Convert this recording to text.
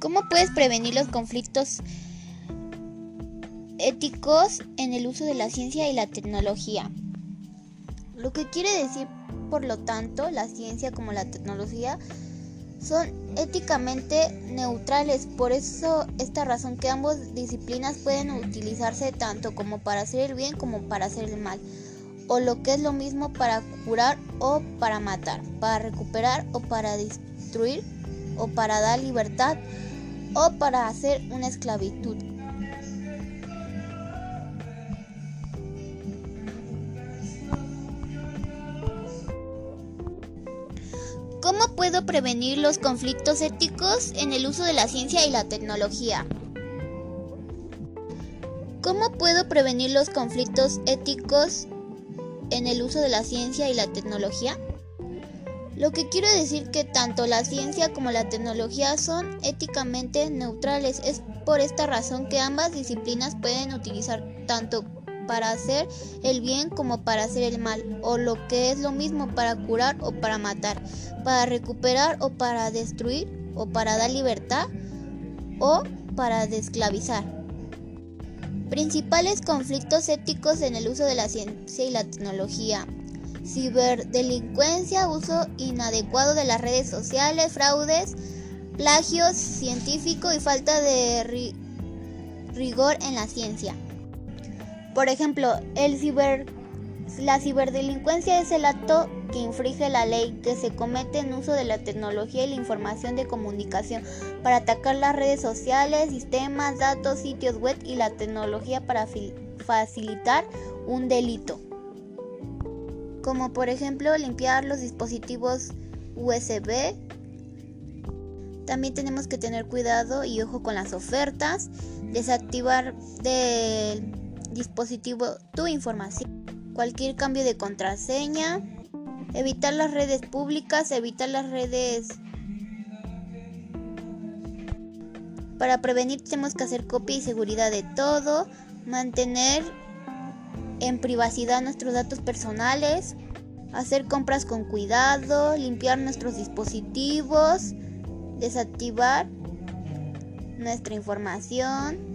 ¿Cómo puedes prevenir los conflictos éticos en el uso de la ciencia y la tecnología? Lo que quiere decir, por lo tanto, la ciencia como la tecnología son éticamente neutrales, por eso esta razón que ambas disciplinas pueden utilizarse tanto como para hacer el bien como para hacer el mal, o lo que es lo mismo para curar o para matar, para recuperar o para destruir, o para dar libertad o para hacer una esclavitud. ¿Cómo puedo prevenir los conflictos éticos en el uso de la ciencia y la tecnología? ¿Cómo puedo prevenir los conflictos éticos en el uso de la ciencia y la tecnología? Lo que quiero decir que tanto la ciencia como la tecnología son éticamente neutrales. Es por esta razón que ambas disciplinas pueden utilizar tanto para hacer el bien como para hacer el mal, o lo que es lo mismo para curar o para matar, para recuperar o para destruir, o para dar libertad o para desclavizar. Principales conflictos éticos en el uso de la ciencia y la tecnología. Ciberdelincuencia, uso inadecuado de las redes sociales, fraudes, plagios científico y falta de rigor en la ciencia. Por ejemplo, el ciber, la ciberdelincuencia es el acto que infringe la ley que se comete en uso de la tecnología y la información de comunicación para atacar las redes sociales, sistemas, datos, sitios web y la tecnología para facilitar un delito. Como por ejemplo limpiar los dispositivos USB. También tenemos que tener cuidado y ojo con las ofertas, desactivar del dispositivo tu información, cualquier cambio de contraseña, evitar las redes públicas, evitar las redes... Para prevenir tenemos que hacer copia y seguridad de todo, mantener en privacidad nuestros datos personales, hacer compras con cuidado, limpiar nuestros dispositivos, desactivar nuestra información,